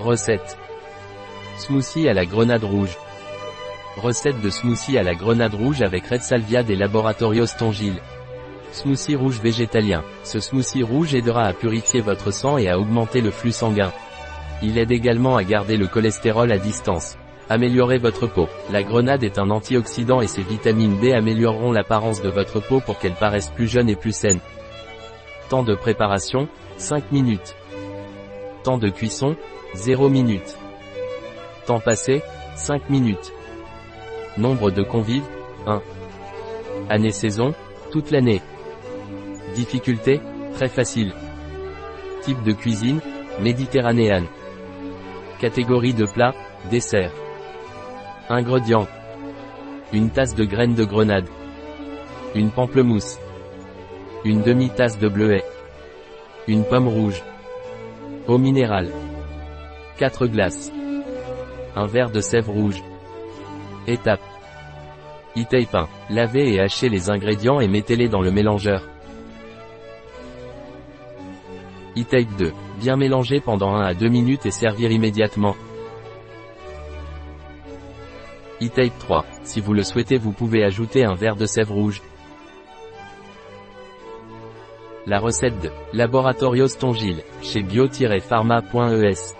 Recette. Smoothie à la grenade rouge. Recette de smoothie à la grenade rouge avec Red Salvia des Laboratorios Tongil. Smoothie rouge végétalien. Ce smoothie rouge aidera à purifier votre sang et à augmenter le flux sanguin. Il aide également à garder le cholestérol à distance. Améliorez votre peau. La grenade est un antioxydant et ses vitamines B amélioreront l'apparence de votre peau pour qu'elle paraisse plus jeune et plus saine. Temps de préparation, 5 minutes. Temps de cuisson, 0 minutes. Temps passé, 5 minutes. Nombre de convives, 1. Année-saison, toute l'année. Difficulté, très facile. Type de cuisine, méditerranéenne. Catégorie de plat, dessert. Ingrédients. Une tasse de graines de grenade. Une pamplemousse. Une demi-tasse de bleuet. Une pomme rouge. Eau minérale. 4 glaces. Un verre de sève rouge. Étape. E-tape 1. Lavez et hachez les ingrédients et mettez-les dans le mélangeur. E-tape 2. Bien mélanger pendant 1 à 2 minutes et servir immédiatement. E-tape 3. Si vous le souhaitez vous pouvez ajouter un verre de sève rouge. La recette de Laboratorios Tongil, chez bio-pharma.es.